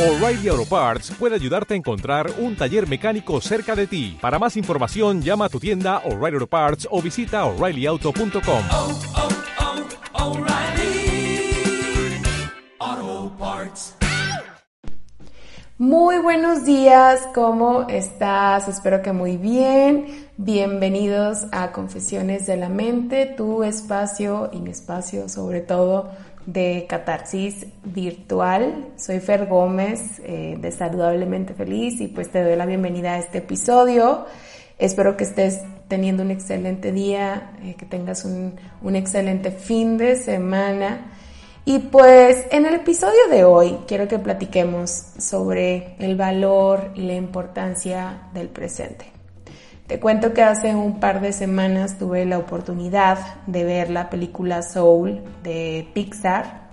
O'Reilly Auto Parts puede ayudarte a encontrar un taller mecánico cerca de ti. Para más información, llama a tu tienda O'Reilly Auto Parts o visita oreillyauto.com. oh, oh, Parts. Muy buenos días, ¿cómo estás? Espero que muy bien. Bienvenidos a Confesiones de la Mente, tu espacio y mi espacio sobre todo de catarsis virtual. Soy Fer Gómez eh, de Saludablemente Feliz y pues te doy la bienvenida a este episodio. Espero que estés teniendo un excelente día, eh, que tengas un, un excelente fin de semana. Y pues en el episodio de hoy quiero que platiquemos sobre el valor y la importancia del presente. Te cuento que hace un par de semanas tuve la oportunidad de ver la película Soul de Pixar.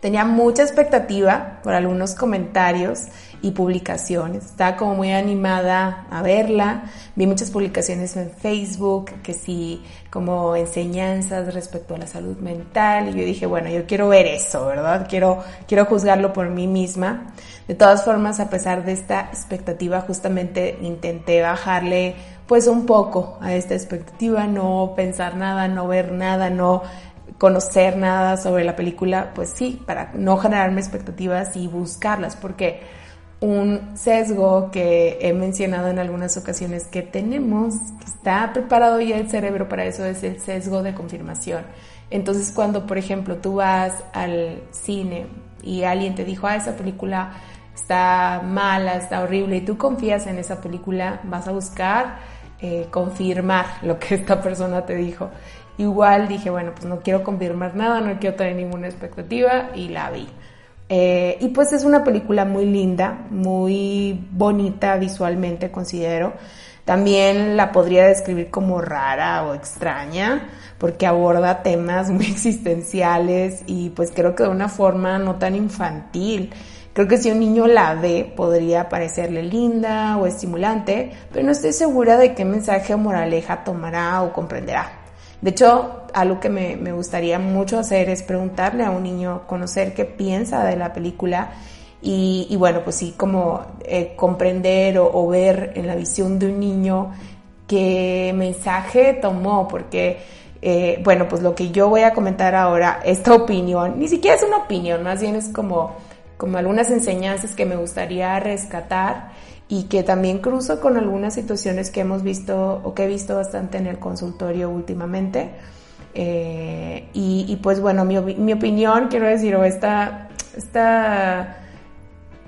Tenía mucha expectativa por algunos comentarios y publicaciones. Estaba como muy animada a verla. Vi muchas publicaciones en Facebook que sí, como enseñanzas respecto a la salud mental. Y yo dije, bueno, yo quiero ver eso, ¿verdad? Quiero, quiero juzgarlo por mí misma. De todas formas, a pesar de esta expectativa, justamente intenté bajarle pues un poco a esta expectativa, no pensar nada, no ver nada, no conocer nada sobre la película, pues sí, para no generarme expectativas y buscarlas, porque un sesgo que he mencionado en algunas ocasiones que tenemos, que está preparado ya el cerebro para eso, es el sesgo de confirmación. Entonces cuando, por ejemplo, tú vas al cine y alguien te dijo, ah, esa película está mala, está horrible, y tú confías en esa película, vas a buscar eh, confirmar lo que esta persona te dijo. Igual dije, bueno, pues no quiero confirmar nada, no quiero tener ninguna expectativa y la vi. Eh, y pues es una película muy linda, muy bonita visualmente, considero. También la podría describir como rara o extraña, porque aborda temas muy existenciales y pues creo que de una forma no tan infantil. Creo que si un niño la ve podría parecerle linda o estimulante, pero no estoy segura de qué mensaje o moraleja tomará o comprenderá. De hecho, algo que me, me, gustaría mucho hacer es preguntarle a un niño, conocer qué piensa de la película y, bueno, pues sí, como eh, comprender o, o, ver en la visión de un niño qué mensaje tomó, porque, eh, bueno, pues lo que yo voy a comentar ahora, esta opinión, ni siquiera es una opinión, más bien es como, como algunas enseñanzas que me gustaría rescatar y que también cruzo con algunas situaciones que hemos visto o que he visto bastante en el consultorio últimamente. Eh, y, y, pues bueno, mi, mi, opinión, quiero decir, o esta, esta,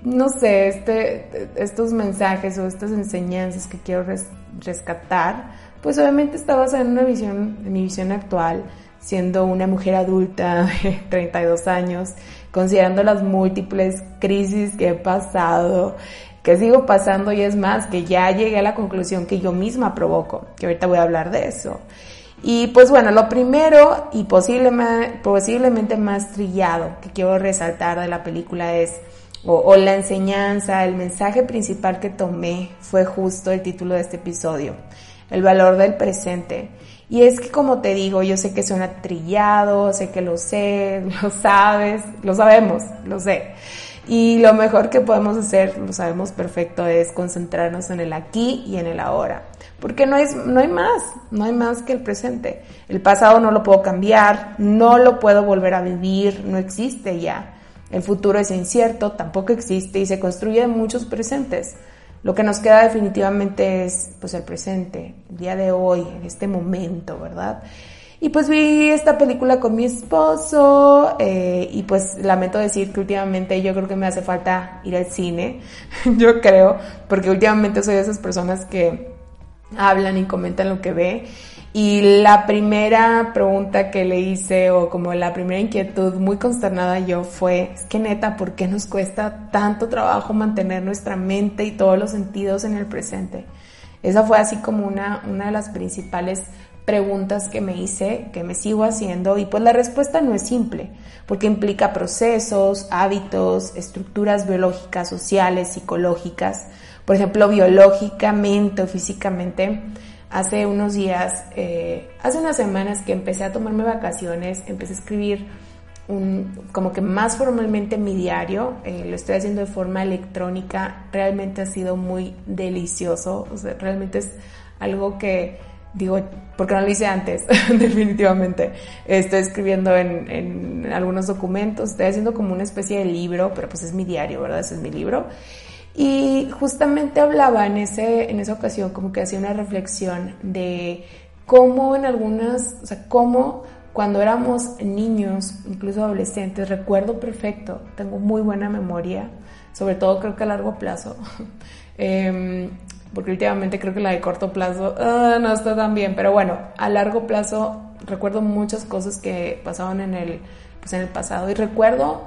no sé, este, estos mensajes o estas enseñanzas que quiero res, rescatar, pues obviamente está basada en una visión, en mi visión actual, siendo una mujer adulta de 32 años, considerando las múltiples crisis que he pasado, que sigo pasando y es más, que ya llegué a la conclusión que yo misma provoco, que ahorita voy a hablar de eso. Y pues bueno, lo primero y posiblemente, posiblemente más trillado que quiero resaltar de la película es, o, o, la enseñanza, el mensaje principal que tomé fue justo el título de este episodio, el valor del presente. Y es que como te digo, yo sé que suena trillado, sé que lo sé, lo sabes, lo sabemos, lo sé. Y lo mejor que podemos hacer, lo sabemos perfecto, es concentrarnos en el aquí y en el ahora. Porque no, es, no hay más, no hay más que el presente. El pasado no lo puedo cambiar, no lo puedo volver a vivir, no existe ya. El futuro es incierto, tampoco existe y se construye en muchos presentes. Lo que nos queda definitivamente es pues el presente, el día de hoy, en este momento, ¿verdad? Y pues vi esta película con mi esposo eh, y pues lamento decir que últimamente yo creo que me hace falta ir al cine, yo creo, porque últimamente soy de esas personas que hablan y comentan lo que ve. Y la primera pregunta que le hice o como la primera inquietud muy consternada yo fue, es que neta, ¿por qué nos cuesta tanto trabajo mantener nuestra mente y todos los sentidos en el presente? Esa fue así como una, una de las principales preguntas que me hice, que me sigo haciendo, y pues la respuesta no es simple, porque implica procesos, hábitos, estructuras biológicas, sociales, psicológicas. Por ejemplo, biológicamente o físicamente, hace unos días, eh, hace unas semanas que empecé a tomarme vacaciones, empecé a escribir como que más formalmente mi diario, eh, lo estoy haciendo de forma electrónica, realmente ha sido muy delicioso, o sea, realmente es algo que digo, porque no lo hice antes, definitivamente. Estoy escribiendo en, en, algunos documentos, estoy haciendo como una especie de libro, pero pues es mi diario, ¿verdad? Ese es mi libro. Y justamente hablaba en, ese, en esa ocasión, como que hacía una reflexión de cómo en algunas, o sea, cómo cuando éramos niños, incluso adolescentes, recuerdo perfecto, tengo muy buena memoria, sobre todo creo que a largo plazo. eh, porque últimamente creo que la de corto plazo uh, no está tan bien, pero bueno, a largo plazo recuerdo muchas cosas que pasaban en el, pues en el pasado y recuerdo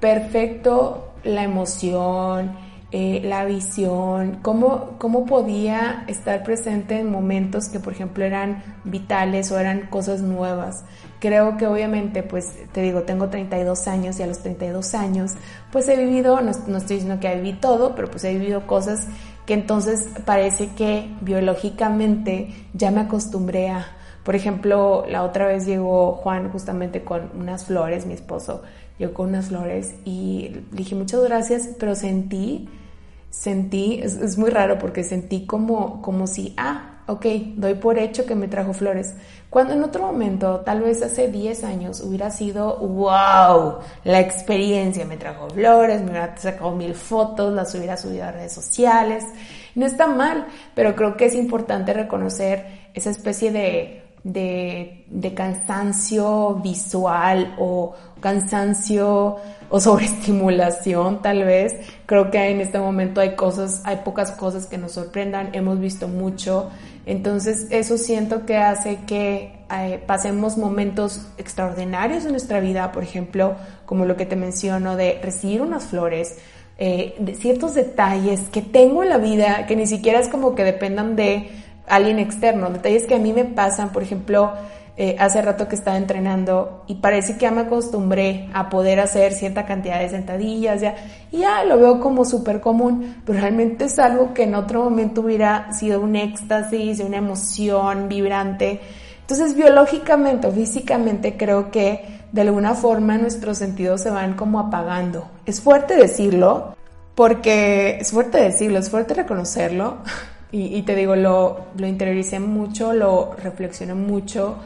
perfecto la emoción, eh, la visión, cómo, cómo podía estar presente en momentos que por ejemplo eran vitales o eran cosas nuevas. Creo que obviamente, pues te digo, tengo 32 años y a los 32 años, pues he vivido, no, no estoy diciendo que viví todo, pero pues he vivido cosas que entonces parece que biológicamente ya me acostumbré a. Por ejemplo, la otra vez llegó Juan justamente con unas flores, mi esposo llegó con unas flores y le dije muchas gracias, pero sentí, sentí, es, es muy raro porque sentí como, como si, ah, ok, doy por hecho que me trajo flores. Cuando en otro momento, tal vez hace 10 años, hubiera sido, wow, la experiencia, me trajo flores, me hubiera sacado mil fotos, las hubiera subido a redes sociales. No está mal, pero creo que es importante reconocer esa especie de, de, de cansancio visual o cansancio o sobreestimulación tal vez. Creo que en este momento hay cosas, hay pocas cosas que nos sorprendan, hemos visto mucho entonces eso siento que hace que eh, pasemos momentos extraordinarios en nuestra vida, por ejemplo, como lo que te menciono de recibir unas flores, eh, de ciertos detalles que tengo en la vida que ni siquiera es como que dependan de alguien externo, detalles que a mí me pasan, por ejemplo, eh, hace rato que estaba entrenando y parece que ya me acostumbré a poder hacer cierta cantidad de sentadillas ya, y ya lo veo como súper común, pero realmente es algo que en otro momento hubiera sido un éxtasis, una emoción vibrante. Entonces biológicamente o físicamente creo que de alguna forma nuestros sentidos se van como apagando. Es fuerte decirlo, porque es fuerte decirlo, es fuerte reconocerlo. Y, y te digo, lo, lo interioricé mucho, lo reflexioné mucho,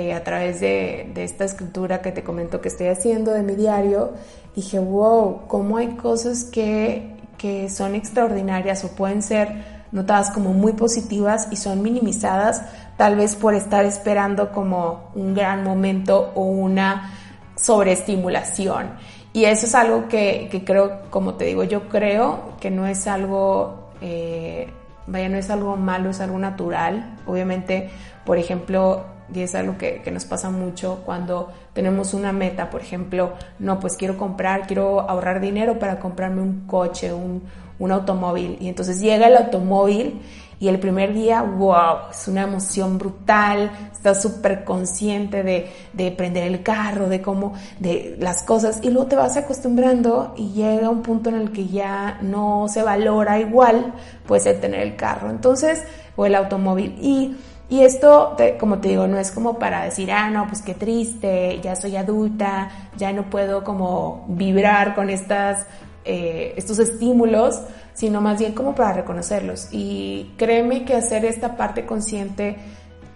eh, a través de, esta escritura que te comento que estoy haciendo de mi diario, dije, wow, cómo hay cosas que, que son extraordinarias o pueden ser notadas como muy positivas y son minimizadas tal vez por estar esperando como un gran momento o una sobreestimulación. Y eso es algo que, que creo, como te digo, yo creo que no es algo, eh, vaya, no es algo malo, es algo natural. Obviamente, por ejemplo, y es algo que, que, nos pasa mucho cuando tenemos una meta, por ejemplo, no, pues quiero comprar, quiero ahorrar dinero para comprarme un coche, un, un automóvil, y entonces llega el automóvil y el primer día, wow, es una emoción brutal, estás súper consciente de, de prender el carro, de cómo, de las cosas, y luego te vas acostumbrando y llega un punto en el que ya no se valora igual, pues el tener el carro, entonces, o el automóvil, y y esto, te, como te digo, no es como para decir, ah, no, pues qué triste, ya soy adulta, ya no puedo como vibrar con estas, eh, estos estímulos, sino más bien como para reconocerlos. Y créeme que hacer esta parte consciente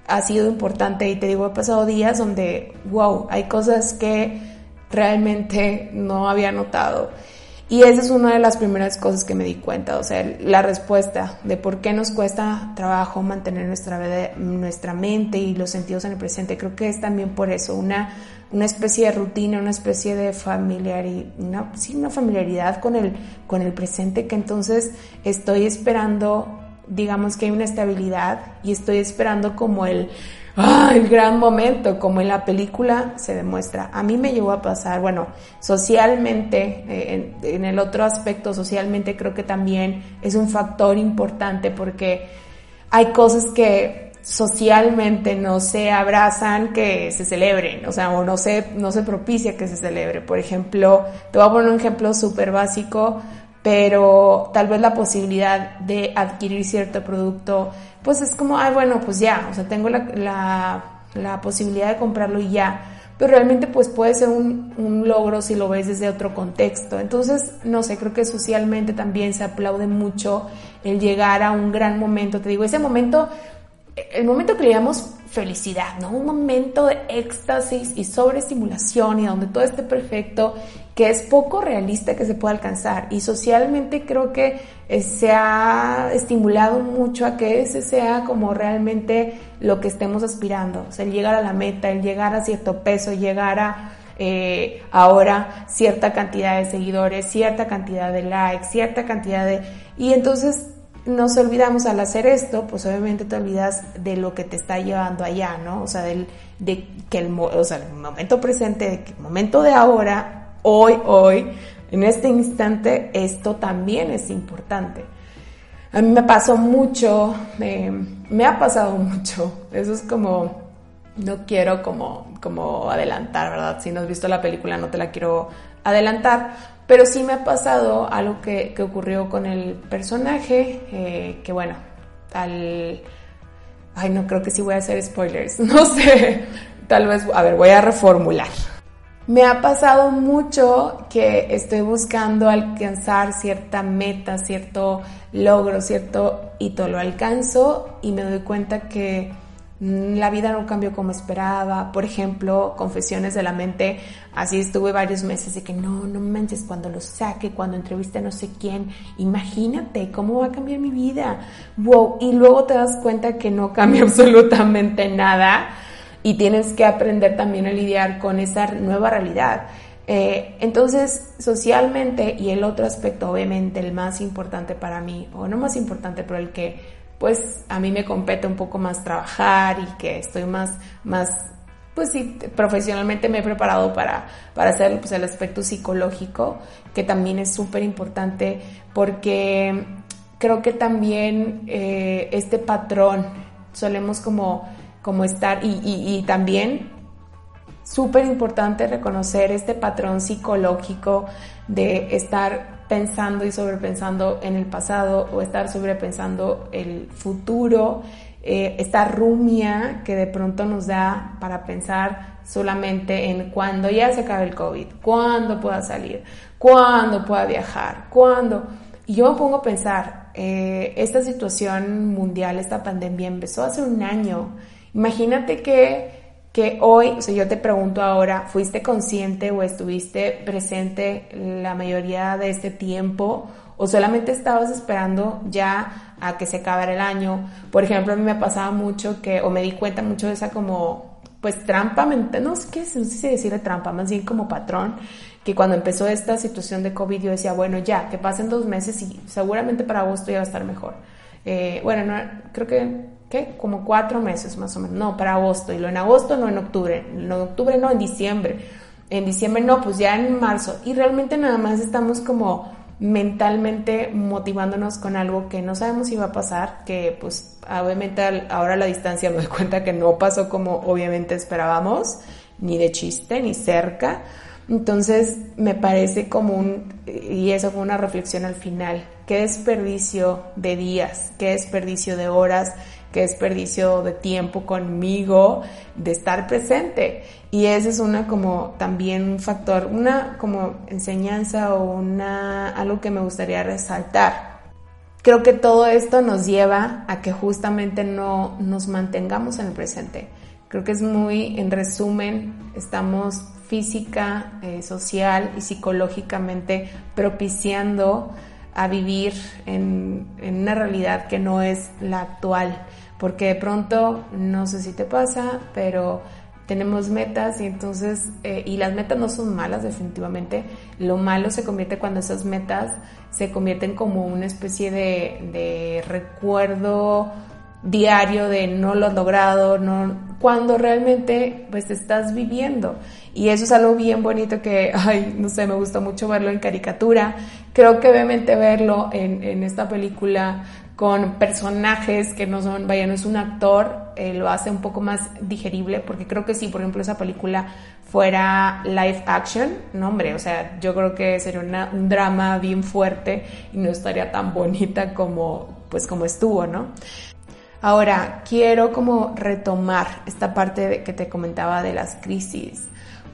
ha sido importante y te digo, he pasado días donde, wow, hay cosas que realmente no había notado. Y esa es una de las primeras cosas que me di cuenta, o sea, la respuesta de por qué nos cuesta trabajo mantener nuestra, nuestra mente y los sentidos en el presente. Creo que es también por eso, una, una especie de rutina, una especie de familiaridad, una, sí, una familiaridad con el, con el presente que entonces estoy esperando, digamos que hay una estabilidad y estoy esperando como el ¡ah! el gran momento, como en la película se demuestra. A mí me llegó a pasar, bueno, socialmente, eh, en, el otro aspecto, socialmente creo que también es un factor importante porque hay cosas que socialmente no se abrazan que se celebren, o sea, o no se, no se propicia que se celebre. Por ejemplo, te voy a poner un ejemplo súper básico, pero tal vez la posibilidad de adquirir cierto producto, pues es como, ay, bueno, pues ya, o sea, tengo la, la, posibilidad de comprarlo y ya. pero realmente pues puede ser un, un, logro si lo ves desde otro contexto. Entonces, no sé, creo que socialmente también se aplaude mucho el llegar a un gran momento. Te digo, ese momento, el momento que le llamamos felicidad, ¿no? Un momento de éxtasis y sobreestimulación y donde todo esté perfecto, que es poco realista que se pueda alcanzar. Y socialmente creo que eh, se ha estimulado mucho a que ese sea como realmente lo que estemos aspirando, o sea, el llegar a la meta, el llegar a cierto peso, llegar a eh, ahora cierta cantidad de seguidores, cierta cantidad de likes, cierta cantidad de... Y entonces nos olvidamos al hacer esto, pues obviamente te olvidas de lo que te está llevando allá, ¿no? O sea, del, de que el, o sea, momento presente, el momento de ahora, hoy, hoy, en este instante, esto también es importante. A mí me pasó mucho, me ha pasado mucho, eso es como, no quiero como, como adelantar, ¿verdad? Si no has visto la película no te la quiero adelantar, pero sí me ha pasado algo que, que ocurrió con el personaje, eh, que bueno, al... Ay, no creo que sí voy a hacer spoilers, no sé, tal vez, a ver, voy a reformular. Me ha pasado mucho que estoy buscando alcanzar cierta meta, cierto logro, cierto hito, lo alcanzo y me doy cuenta que Mm, la vida no cambió como esperaba. Por ejemplo, confesiones de la mente, así estuve varios meses de que no, no manches, cuando lo saque, cuando entreviste no sé quién, imagínate cómo va a cambiar mi vida. Wow, y luego te das cuenta que no cambia absolutamente nada y tienes que aprender también a lidiar con esa nueva realidad. Eh, entonces, socialmente, y el otro aspecto, obviamente, el más importante para mí, o no más importante, pero el que pues a mí me compete un poco más trabajar y que estoy más, más pues sí, profesionalmente me he preparado para, para hacer pues, el aspecto psicológico, que también es súper importante porque creo que también eh, este patrón solemos como, como estar y, y, y también súper importante reconocer este patrón psicológico de estar pensando y sobrepensando en el pasado o estar sobrepensando el futuro, eh, esta rumia que de pronto nos da para pensar solamente en cuando ya se acabe el COVID, cuándo pueda salir, cuándo pueda viajar, cuándo. Y yo me pongo a pensar, eh, esta situación mundial, esta pandemia empezó hace un año. Imagínate que que hoy, o sea, yo te pregunto ahora, ¿fuiste consciente o estuviste presente la mayoría de este tiempo o solamente estabas esperando ya a que se acabara el año? Por ejemplo, a mí me pasaba mucho que, o me di cuenta mucho de esa como, pues trampa no sé qué, no sé si decirle trampa, más bien como patrón, que cuando empezó esta situación de COVID yo decía, bueno, ya, que pasen dos meses y seguramente para agosto ya va a estar mejor. Eh, bueno, no, creo que ¿qué? Como cuatro meses más o menos. No, para agosto. Y lo en agosto, no en octubre. En octubre, no, en diciembre. En diciembre, no, pues ya en marzo. Y realmente nada más estamos como mentalmente motivándonos con algo que no sabemos si va a pasar, que pues obviamente ahora la distancia me doy cuenta que no pasó como obviamente esperábamos, ni de chiste, ni cerca. Entonces me parece como un, y eso fue una reflexión al final, qué desperdicio de días, qué desperdicio de horas, qué desperdicio de tiempo conmigo, de estar presente. Y ese es una como también un factor, una como enseñanza o una, algo que me gustaría resaltar. Creo que todo esto nos lleva a que justamente no nos mantengamos en el presente. Creo que es muy, en resumen, estamos física, eh, social y psicológicamente propiciando a vivir en, en, una realidad que no es la actual porque de pronto, no sé si te pasa, pero tenemos metas y entonces, eh, y las metas no son malas definitivamente, lo malo se convierte cuando esas metas se convierten como una especie de, recuerdo diario de no lo has logrado, no, cuando realmente pues estás viviendo. Y eso es algo bien bonito que, ay, no sé, me gusta mucho verlo en caricatura. Creo que obviamente verlo en esta película con personajes que no son, vaya, no es un actor, eh, lo hace un poco más digerible, porque creo que si, por ejemplo, esa película fuera live action, no hombre, o sea, yo creo que sería un drama bien fuerte y no estaría tan bonita como, pues, como estuvo, ¿no? Ahora, quiero como retomar esta parte que te comentaba de las crisis.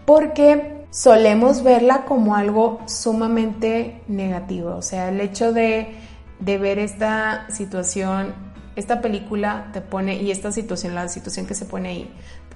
porque solemos verla como algo sumamente negativo. O sea, el hecho de, de ver esta situación, esta película te pone, y esta situación, la situación que se pone ahí,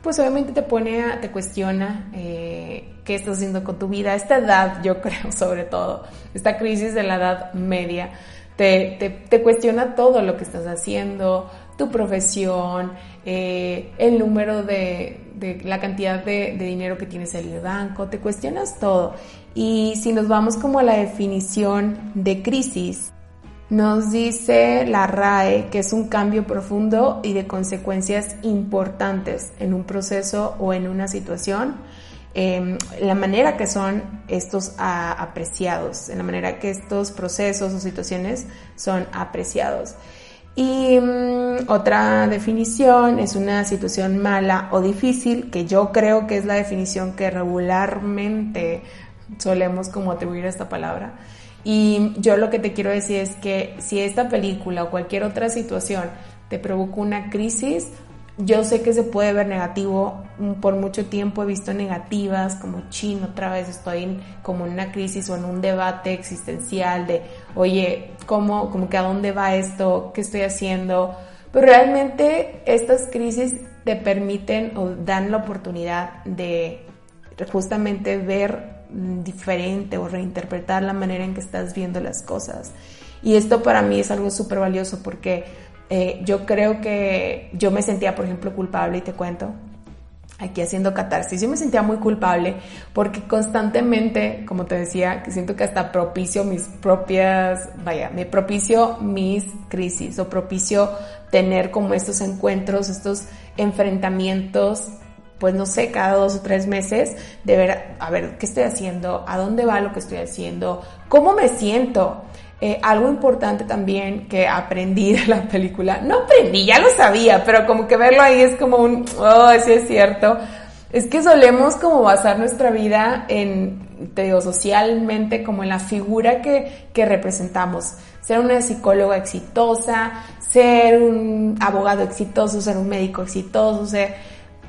pues obviamente te pone, a, te cuestiona eh, qué estás haciendo con tu vida. Esta edad, yo creo, sobre todo, esta crisis de la edad media, te, te, te cuestiona todo lo que estás haciendo, tu profesión, eh, el número de, de la cantidad de, de, dinero que tienes en el banco, te cuestionas todo. Y si nos vamos como a la definición de crisis, nos dice la RAE que es un cambio profundo y de consecuencias importantes en un proceso o en una situación. Eh, la manera que son estos a, apreciados, en la manera que estos procesos o situaciones son apreciados. Y um, otra definición es una situación mala o difícil, que yo creo que es la definición que regularmente solemos como atribuir a esta palabra. Y yo lo que te quiero decir es que si esta película o cualquier otra situación te provoca una crisis, yo sé que se puede ver negativo, por mucho tiempo he visto negativas, como chino, otra vez estoy en, como en una crisis o en un debate existencial de, oye, ¿cómo, como que a dónde va esto? ¿Qué estoy haciendo? Pero realmente estas crisis te permiten o dan la oportunidad de justamente ver diferente o reinterpretar la manera en que estás viendo las cosas. Y esto para mí es algo súper valioso porque eh, yo creo que yo me sentía, por ejemplo, culpable y te cuento, aquí haciendo catarsis, yo me sentía muy culpable porque constantemente, como te decía, que siento que hasta propicio mis propias, vaya, me propicio mis crisis o propicio tener como estos encuentros, estos enfrentamientos pues no sé, cada dos o tres meses, de ver, a ver, ¿qué estoy haciendo? ¿A dónde va lo que estoy haciendo? ¿Cómo me siento? Eh, algo importante también que aprendí de la película, no aprendí, ya lo sabía, pero como que verlo ahí es como un, oh, sí es cierto, es que solemos como basar nuestra vida en, te digo, socialmente, como en la figura que, que representamos. Ser una psicóloga exitosa, ser un abogado exitoso, ser un médico exitoso, ser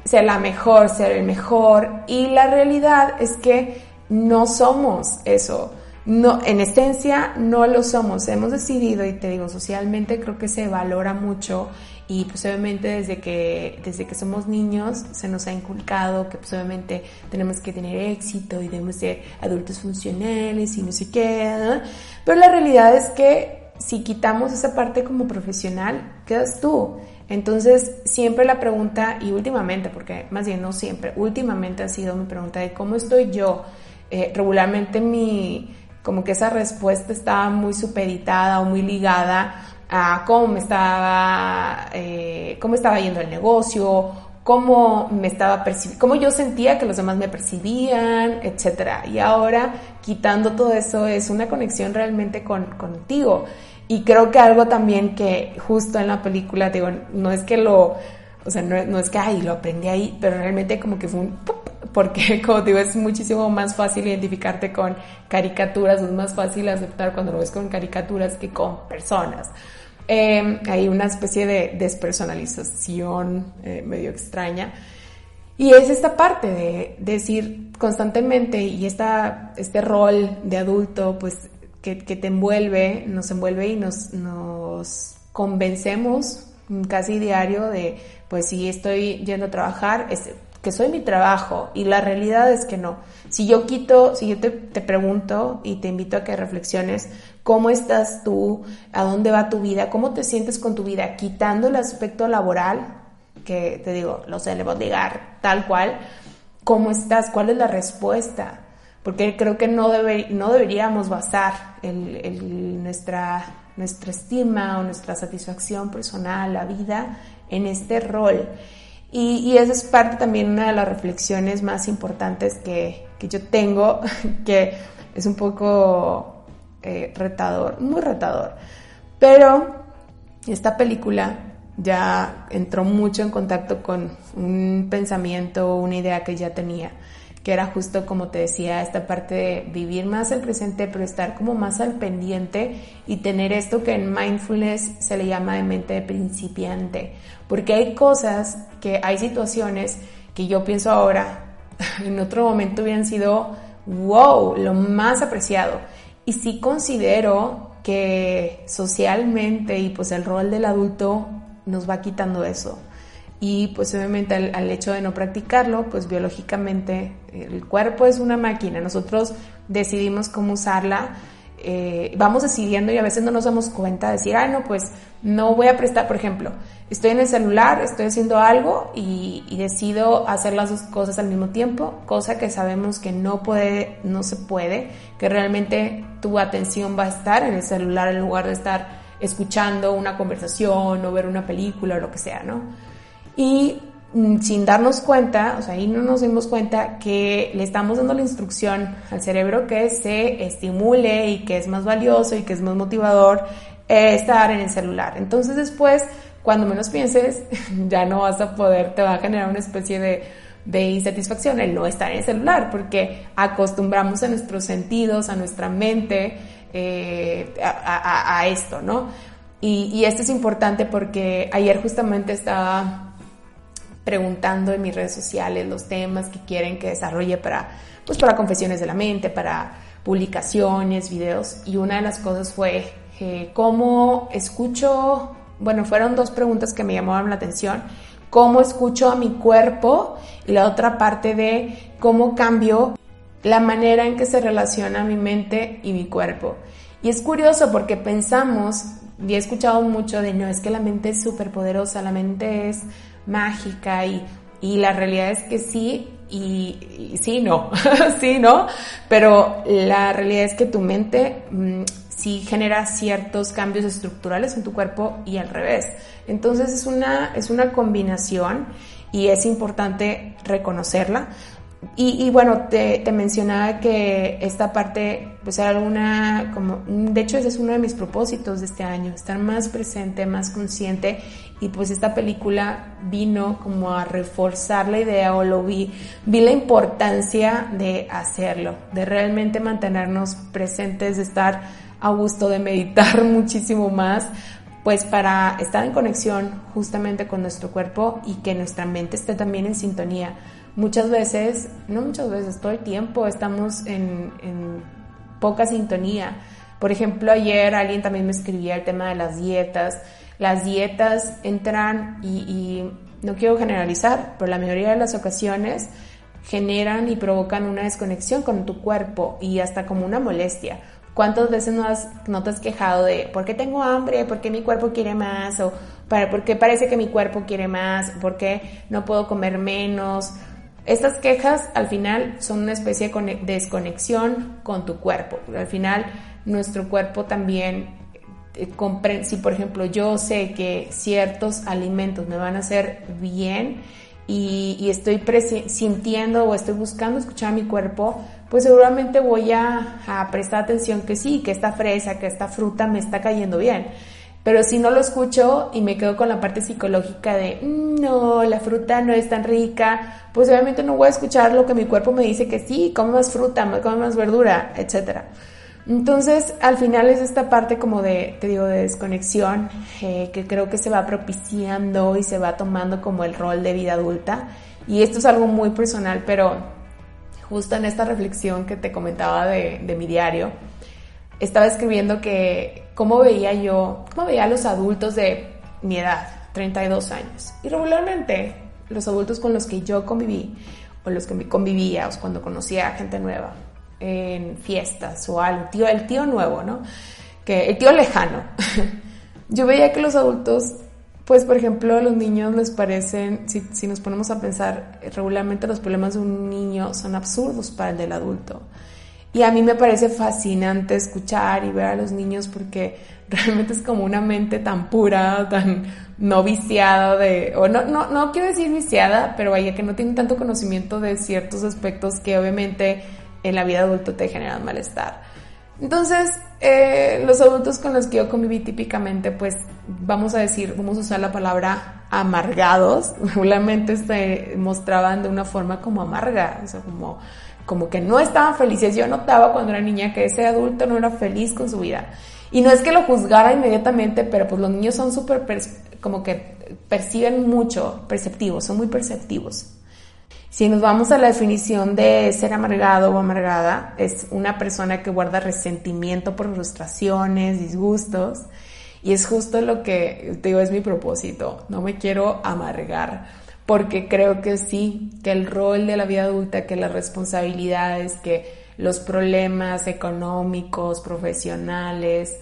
ser la mejor, ser el mejor. Y la realidad es que no somos eso. No, en esencia no lo somos. Hemos decidido, y te digo, socialmente creo que se valora mucho y pues obviamente desde que, desde que somos niños se nos ha inculcado que pues obviamente tenemos que tener éxito y debemos ser adultos funcionales y no sé qué. Pero la realidad es que si quitamos esa parte como profesional, quedas tú. Entonces, siempre la pregunta, y últimamente, porque más bien no siempre, últimamente ha sido mi pregunta de cómo estoy yo. Eh, regularmente mi, como que esa respuesta estaba muy supeditada o muy ligada a cómo me estaba, eh, cómo estaba yendo el negocio, cómo me estaba percibiendo, cómo yo sentía que los demás me percibían, etcétera. Y ahora, quitando todo eso, es una conexión realmente con, contigo. Y creo que algo también que justo en la película, digo, no es que lo, o sea, no, es que, ay, lo aprendí ahí, pero realmente como que fue un, porque como digo, es muchísimo más fácil identificarte con caricaturas, es más fácil aceptar cuando lo ves con caricaturas que con personas. Eh, hay una especie de despersonalización eh, medio extraña. Y es esta parte de decir constantemente y esta, este rol de adulto, pues que, te envuelve, nos envuelve y nos, nos convencemos casi diario de, pues si estoy yendo a trabajar, es que soy mi trabajo y la realidad es que no. Si yo quito, si yo te, te, pregunto y te invito a que reflexiones, ¿cómo estás tú? ¿A dónde va tu vida? ¿Cómo te sientes con tu vida? Quitando el aspecto laboral, que te digo, lo sé, le voy a ligar tal cual, ¿cómo estás? ¿Cuál es la respuesta? Porque creo que no, no deberíamos basar nuestra, nuestra estima o nuestra satisfacción personal, la vida, en este rol. Y, y esa es parte también una de las reflexiones más importantes que, que yo tengo, que es un poco eh, retador, muy retador. Pero esta película ya entró mucho en contacto con un pensamiento, una idea que ya tenía que era justo como te decía, esta parte de vivir más el presente, pero estar como más al pendiente y tener esto que en mindfulness se le llama de mente de principiante, porque hay cosas que hay situaciones que yo pienso ahora en otro momento hubieran sido, wow, lo más apreciado. Y sí considero que socialmente y pues el rol del adulto nos va quitando eso. Y pues obviamente al, hecho de no practicarlo, pues biológicamente el cuerpo es una máquina, nosotros decidimos cómo usarla, eh, vamos decidiendo y a veces no nos damos cuenta de decir, ay no, pues no voy a prestar, por ejemplo, estoy en el celular, estoy haciendo algo y, decido hacer las dos cosas al mismo tiempo, cosa que sabemos que no puede, no se puede, que realmente tu atención va a estar en el celular en lugar de estar escuchando una conversación o ver una película o lo que sea, ¿no? Y mm, sin darnos cuenta, o sea, ahí no nos dimos cuenta que le estamos dando la instrucción al cerebro que se estimule y que es más valioso y que es más motivador eh, estar en el celular. Entonces después cuando menos pienses, ya no vas a poder, te va a generar una especie de, insatisfacción el no estar en el celular, porque acostumbramos a nuestros sentidos, a nuestra mente eh, a, esto, ¿no? Y, esto es importante porque ayer justamente estaba preguntando en mis redes sociales los temas que quieren que desarrolle para, pues para confesiones de la mente, para publicaciones, videos, y una de las cosas fue eh, cómo escucho bueno, fueron dos preguntas que me llamaron la atención. ¿Cómo escucho a mi cuerpo? Y la otra parte de cómo cambio la manera en que se relaciona mi mente y mi cuerpo. Y es curioso porque pensamos, y he escuchado mucho de, no, es que la mente es súper poderosa, la mente es mágica y, y la realidad es que sí, y, y sí, no, sí, no, pero la realidad es que tu mente mm, si genera ciertos cambios estructurales en tu cuerpo y al revés. Entonces es una, es una combinación y es importante reconocerla. Y, bueno, te, mencionaba que esta parte, pues era una, como, de hecho ese es uno de mis propósitos de este año, estar más presente, más consciente y pues esta película vino como a reforzar la idea o lo vi, vi la importancia de hacerlo, de realmente mantenernos presentes, de estar a gusto de meditar muchísimo más, pues para estar en conexión justamente con nuestro cuerpo y que nuestra mente esté también en sintonía. Muchas veces, no muchas veces, todo el tiempo estamos en, poca sintonía. Por ejemplo, ayer alguien también me escribía el tema de las dietas. Las dietas entran y, no quiero generalizar, pero la mayoría de las ocasiones generan y provocan una desconexión con tu cuerpo y hasta como una molestia ¿Cuántas veces no, has, no te has quejado de por qué tengo hambre, por qué mi cuerpo quiere más, o para, por qué parece que mi cuerpo quiere más, por qué no puedo comer menos? Estas quejas al final son una especie de desconexión con tu cuerpo. Al final nuestro cuerpo también eh, si por ejemplo yo sé que ciertos alimentos me van a hacer bien y, y estoy sintiendo o estoy buscando escuchar a mi cuerpo, pues seguramente voy a, prestar atención que sí, que esta fresa, que esta fruta me está cayendo bien. Pero si no lo escucho y me quedo con la parte psicológica de, mm, no, la fruta no es tan rica, pues obviamente no voy a escuchar lo que mi cuerpo me dice que sí, come más fruta, come más verdura, etc. Entonces, al final es esta parte como de, te digo, de desconexión, eh, que creo que se va propiciando y se va tomando como el rol de vida adulta. Y esto es algo muy personal, pero justo en esta reflexión que te comentaba de, mi diario, estaba escribiendo que cómo veía yo, cómo veía a los adultos de mi edad, 32 años. Y regularmente los adultos con los que yo conviví, o los que convivía, o cuando conocía a gente nueva, en fiestas o algo, tío, el tío nuevo, ¿no? Que, el tío lejano. yo veía que los adultos pues, por ejemplo, a los niños les parecen, si, si, nos ponemos a pensar, regularmente los problemas de un niño son absurdos para el del adulto. Y a mí me parece fascinante escuchar y ver a los niños porque realmente es como una mente tan pura, tan no viciada de, o no, no, no quiero decir viciada, pero vaya que no tienen tanto conocimiento de ciertos aspectos que obviamente en la vida adulta te generan malestar. Entonces, eh, los adultos con los que yo conviví típicamente, pues vamos a decir, vamos a usar la palabra amargados, regularmente se mostraban de una forma como amarga, o sea, como, como que no estaban felices. Yo notaba cuando era niña que ese adulto no era feliz con su vida. Y no es que lo juzgara inmediatamente, pero pues los niños son súper, como que perciben mucho, perceptivos, son muy perceptivos. Si nos vamos a la definición de ser amargado o amargada, es una persona que guarda resentimiento por frustraciones, disgustos, y es justo lo que digo, es mi propósito, no me quiero amargar, porque creo que sí, que el rol de la vida adulta, que las responsabilidades, que los problemas económicos, profesionales,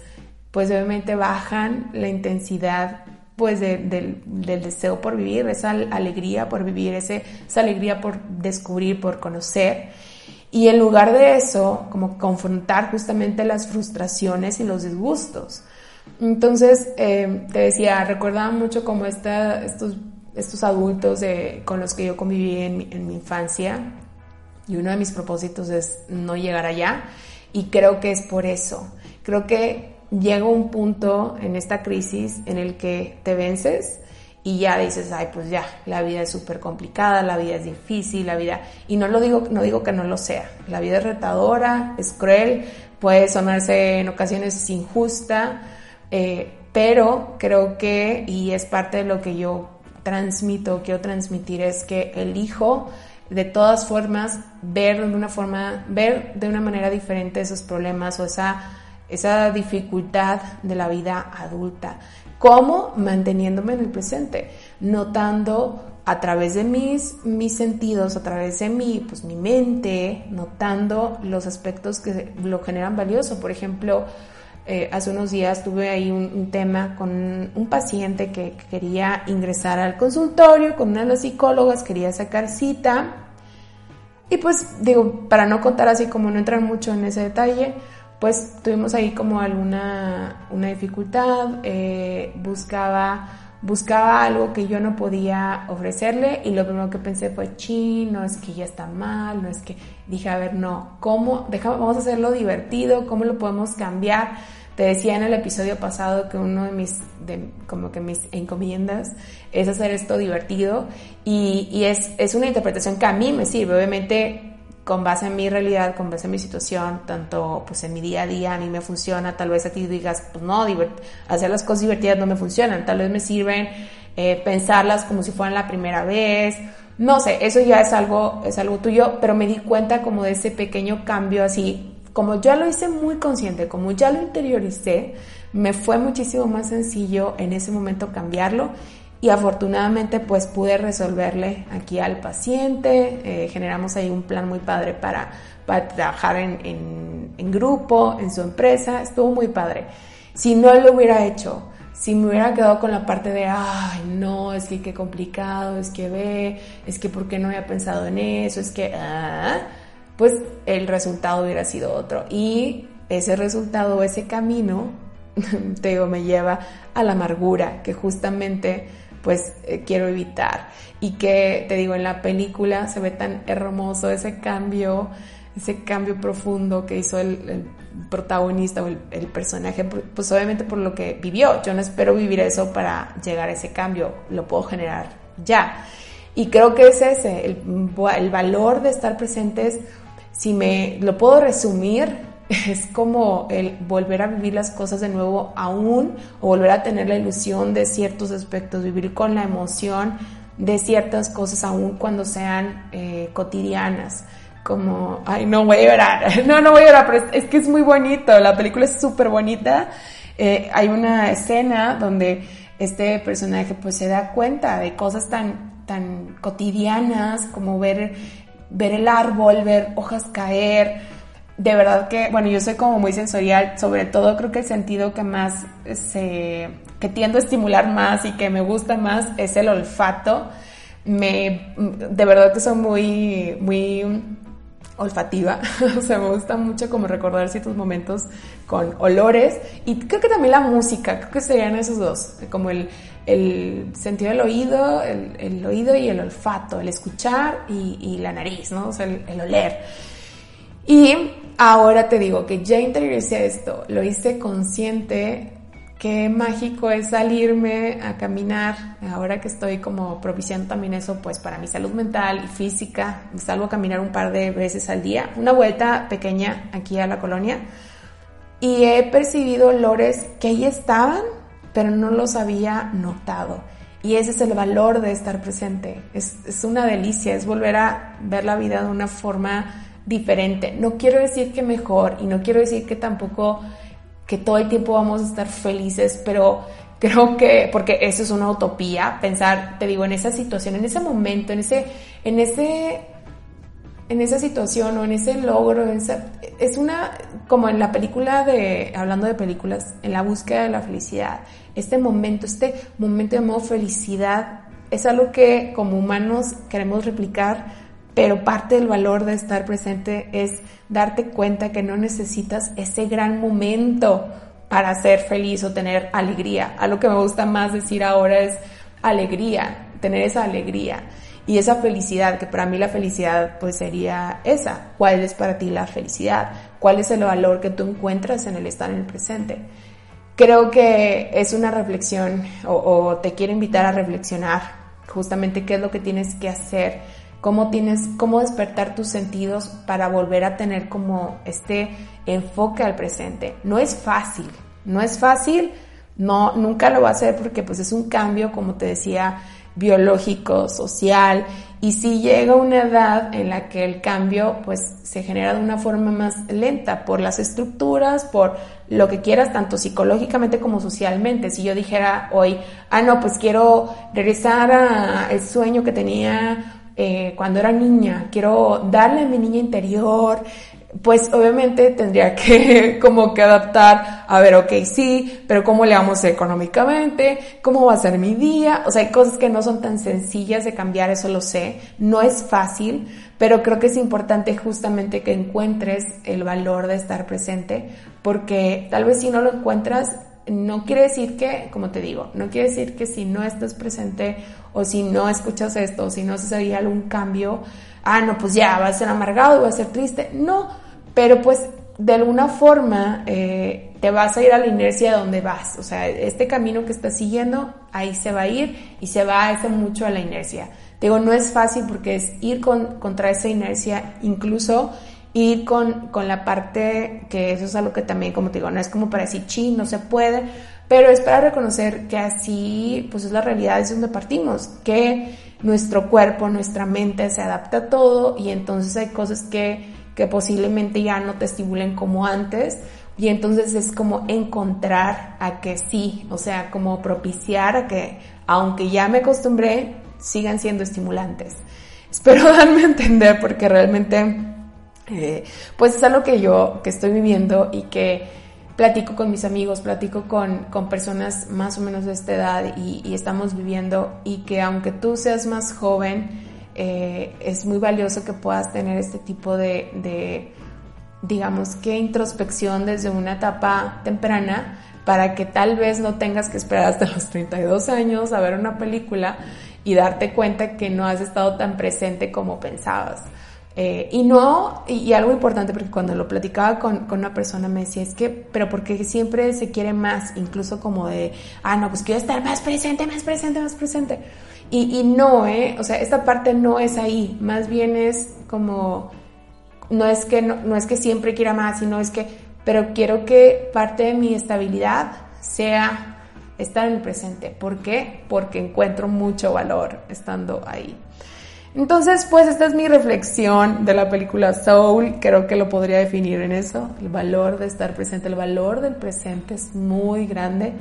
pues obviamente bajan la intensidad pues del deseo por vivir, esa alegría por vivir, ese, esa alegría por descubrir, por conocer. Y en lugar de eso, como confrontar justamente las frustraciones y los disgustos. Entonces, eh, te decía, recordaba mucho como esta, estos, estos adultos con los que yo conviví en en mi infancia. Y uno de mis propósitos es no llegar allá. Y creo que es por eso. Creo que llega un punto en esta crisis en el que te vences y ya dices, ay, pues ya, la vida es súper complicada, la vida es difícil, la vida... Y no lo digo, no digo que no lo sea. La vida es retadora, es cruel, puede sonarse en ocasiones injusta, eh, pero creo que, y es parte de lo que yo transmito, quiero transmitir, es que elijo de todas formas ver de una forma, ver de una manera diferente esos problemas o esa esa dificultad de la vida adulta. ¿Cómo? Manteniéndome en el presente, notando a través de mis, mis sentidos, a través de mi, pues, mi mente, notando los aspectos que lo generan valioso. Por ejemplo, eh, hace unos días tuve ahí un, tema con un paciente que, quería ingresar al consultorio con una de las psicólogas, quería sacar cita. Y pues digo, para no contar así como no entrar mucho en ese detalle, pues tuvimos ahí como alguna una dificultad, eh, buscaba, buscaba algo que yo no podía ofrecerle y lo primero que pensé fue, chino, no es que ya está mal, no es que dije, a ver, no, ¿cómo? vamos a hacerlo divertido, ¿cómo lo podemos cambiar? Te decía en el episodio pasado que uno de mis, como que mis encomiendas es hacer esto divertido y, y es, es una interpretación que a mí me sirve. Obviamente con base en mi realidad, con base en mi situación, tanto pues en mi día a día a mí me funciona, tal vez a ti digas, pues no, hacer las cosas divertidas no me funcionan, tal vez me sirven eh, pensarlas como si fueran la primera vez, no sé, eso ya es algo, es algo tuyo, pero me di cuenta como de ese pequeño cambio así, como ya lo hice muy consciente, como ya lo interioricé, me fue muchísimo más sencillo en ese momento cambiarlo y afortunadamente pues pude resolverle aquí al paciente, eh, generamos ahí un plan muy padre para, para trabajar en, en, grupo, en su empresa, estuvo muy padre. Si no lo hubiera hecho, si me hubiera quedado con la parte de, ay, no, es que qué complicado, es que ve, es que por qué no había pensado en eso, es que, ah, pues el resultado hubiera sido otro. Y ese resultado, ese camino, te digo, me lleva a la amargura, que justamente pues eh, quiero evitar. Y que, te digo, en la película se ve tan hermoso ese cambio, ese cambio profundo que hizo el, protagonista o el, personaje, pues obviamente por lo que vivió. Yo no espero vivir eso para llegar a ese cambio, lo puedo generar ya. Y creo que es ese, el, el valor de estar presentes, si me lo puedo resumir es como el volver a vivir las cosas de nuevo aún o volver a tener la ilusión de ciertos aspectos, vivir con la emoción de ciertas cosas aún cuando sean eh, cotidianas. Como, ay, no voy a llorar, no, no voy a llorar, pero es, que es muy bonito, la película es súper bonita. Eh, hay una escena donde este personaje pues se da cuenta de cosas tan, tan cotidianas como ver, ver el árbol, ver hojas caer, de verdad que, bueno, yo soy como muy sensorial, sobre todo creo que el sentido que más se, que tiendo a estimular más y que me gusta más es el olfato. Me, de verdad que soy muy, muy olfativa, o sea, me gusta mucho como recordar ciertos momentos con olores y creo que también la música, creo que serían esos dos, como el, el sentido del oído, el, el, oído y el olfato, el escuchar y, y la nariz, ¿no? O sea, el, el oler. Y ahora te digo que ya interioricé esto, lo hice consciente, qué mágico es salirme a caminar, ahora que estoy como propiciando también eso pues para mi salud mental y física, salgo a caminar un par de veces al día, una vuelta pequeña aquí a la colonia. Y he percibido olores que ahí estaban, pero no los había notado. Y ese es el valor de estar presente. Es, es una delicia, es volver a ver la vida de una forma diferente. No quiero decir que mejor y no quiero decir que tampoco que todo el tiempo vamos a estar felices, pero creo que, porque eso es una utopía, pensar, te digo, en esa situación, en ese momento, en ese, en ese, en esa situación o en ese logro, es una, como en la película de, hablando de películas, en la búsqueda de la felicidad, este momento, este momento de modo felicidad, es algo que como humanos queremos replicar, pero parte del valor de estar presente es darte cuenta que no necesitas ese gran momento para ser feliz o tener alegría. A lo que me gusta más decir ahora es alegría, tener esa alegría y esa felicidad, que para mí la felicidad pues sería esa. ¿Cuál es para ti la felicidad? ¿Cuál es el valor que tú encuentras en el estar en el presente? Creo que es una reflexión o, o te quiero invitar a reflexionar justamente qué es lo que tienes que hacer cómo tienes, cómo despertar tus sentidos para volver a tener como este enfoque al presente. No es fácil, no es fácil, no, nunca lo va a hacer porque pues es un cambio, como te decía, biológico, social, y si llega una edad en la que el cambio pues se genera de una forma más lenta por las estructuras, por lo que quieras, tanto psicológicamente como socialmente. Si yo dijera hoy, ah, no, pues quiero regresar al sueño que tenía eh, cuando era niña, quiero darle a mi niña interior, pues obviamente tendría que como que adaptar, a ver, ok, sí, pero ¿cómo le vamos económicamente? ¿Cómo va a ser mi día? O sea, hay cosas que no son tan sencillas de cambiar, eso lo sé, no es fácil, pero creo que es importante justamente que encuentres el valor de estar presente, porque tal vez si no lo encuentras, no quiere decir que, como te digo, no quiere decir que si no estás presente o si no escuchas esto o si no se haría algún cambio, ah, no, pues ya va a ser amargado, va a ser triste. No, pero pues de alguna forma eh, te vas a ir a la inercia de donde vas. O sea, este camino que estás siguiendo, ahí se va a ir y se va a hacer mucho a la inercia. digo, no es fácil porque es ir con, contra esa inercia, incluso y con, con la parte que eso es algo que también, como te digo, no es como para decir, chi, no se puede, pero es para reconocer que así, pues es la realidad, es donde partimos, que nuestro cuerpo, nuestra mente se adapta a todo y entonces hay cosas que, que posiblemente ya no te estimulen como antes, y entonces es como encontrar a que sí, o sea, como propiciar a que, aunque ya me acostumbré, sigan siendo estimulantes. Espero darme a entender porque realmente eh, pues es algo que yo que estoy viviendo y que platico con mis amigos, platico con, con personas más o menos de esta edad y, estamos viviendo y que aunque tú seas más joven, eh, es muy valioso que puedas tener este tipo de, de, digamos que introspección desde una etapa temprana para que tal vez no tengas que esperar hasta los 32 años a ver una película y darte cuenta que no has estado tan presente como pensabas. Eh, y no, y, algo importante, porque cuando lo platicaba con, con, una persona me decía, es que, pero porque siempre se quiere más, incluso como de, ah, no, pues quiero estar más presente, más presente, más presente. Y, y no, ¿eh? O sea, esta parte no es ahí, más bien es como, no es que, no, no es que siempre quiera más, sino es que, pero quiero que parte de mi estabilidad sea estar en el presente. ¿Por qué? Porque encuentro mucho valor estando ahí. Entonces, pues esta es mi reflexión de la película Soul. Creo que lo podría definir en eso. El valor de estar presente, el valor del presente es muy grande.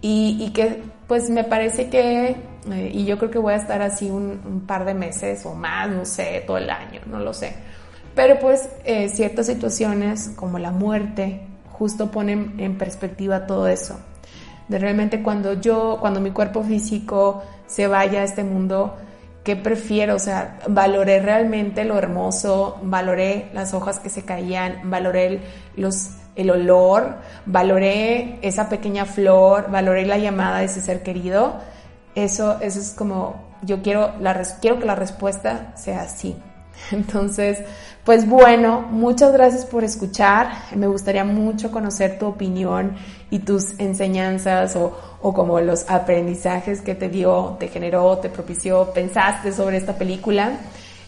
Y, que pues me parece que, eh, y yo creo que voy a estar así un, par de meses o más, no sé, todo el año, no lo sé. Pero pues eh, ciertas situaciones como la muerte justo ponen en perspectiva todo eso. De realmente cuando yo, cuando mi cuerpo físico se vaya a este mundo, ¿qué prefiero? O sea, valoré realmente lo hermoso, valoré las hojas que se caían, valoré los, el olor, valoré esa pequeña flor, valoré la llamada de ese ser querido. Eso, eso es como, yo quiero, la, quiero que la respuesta sea así. Entonces, pues bueno, muchas gracias por escuchar. Me gustaría mucho conocer tu opinión y tus enseñanzas o, o, como los aprendizajes que te dio, te generó, te propició, pensaste sobre esta película.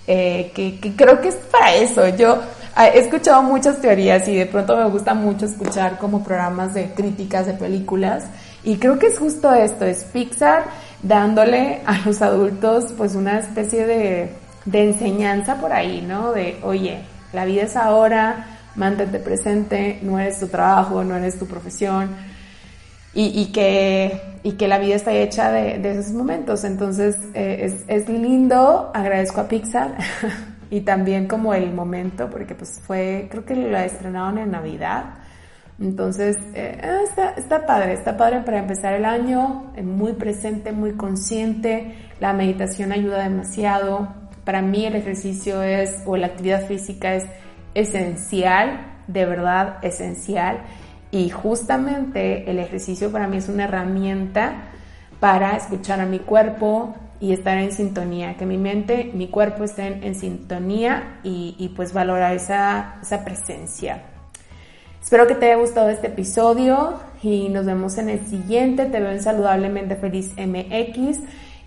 Eh, que, que, creo que es para eso. Yo ah, he escuchado muchas teorías y de pronto me gusta mucho escuchar como programas de críticas de películas Y creo que es justo esto, es Pixar dándole a los adultos pues una especie de, de enseñanza por ahí, ¿no? De, oye, la vida es ahora, mantente presente, no eres tu trabajo, no eres tu profesión. Y, que, y que la vida está hecha de, de esos momentos. Entonces eh, es, es lindo, agradezco a Pixar y también como el momento, porque pues fue, creo que la estrenaron en Navidad. Entonces, eh, ah, está, está, padre, está padre para empezar el año, eh, muy presente, muy consciente. La meditación ayuda demasiado. Para mí el ejercicio es, o la actividad física es esencial, de verdad esencial. Y justamente el ejercicio para mí es una herramienta para escuchar a mi cuerpo, y estar en sintonía, que mi mente, mi cuerpo estén en sintonía y, pues valorar esa, esa presencia. Espero que te haya gustado este episodio y nos vemos en el siguiente. Te veo en Saludablemente Feliz MX.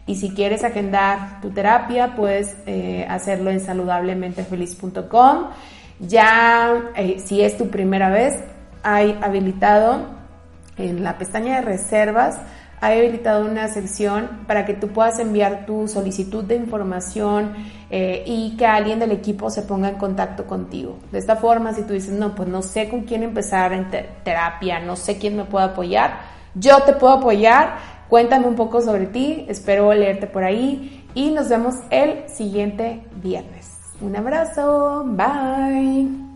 Y si quieres agendar tu terapia, puedes eh, hacerlo en saludablementefeliz.com. Ya, eh, si es tu primera vez, hay habilitado en la pestaña de reservas ha habilitado una sección para que tú puedas enviar tu solicitud de información eh, y que alguien del equipo se ponga en contacto contigo. De esta forma, si tú dices, no, pues no sé con quién empezar en terapia, no sé quién me puede apoyar, yo te puedo apoyar, cuéntame un poco sobre ti, espero leerte por ahí y nos vemos el siguiente viernes. Un abrazo, bye.